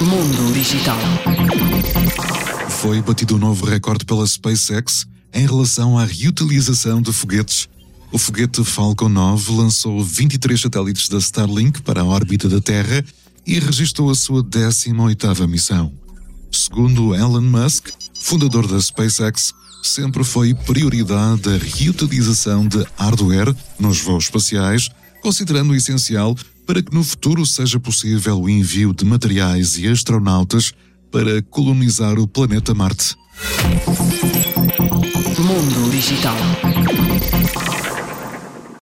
Mundo Digital. Foi batido um novo recorde pela SpaceX em relação à reutilização de foguetes. O foguete Falcon 9 lançou 23 satélites da Starlink para a órbita da Terra e registrou a sua 18ª missão. Segundo Elon Musk, fundador da SpaceX, sempre foi prioridade a reutilização de hardware nos voos espaciais, considerando essencial para que no futuro seja possível o envio de materiais e astronautas para colonizar o planeta Marte. Mundo Digital.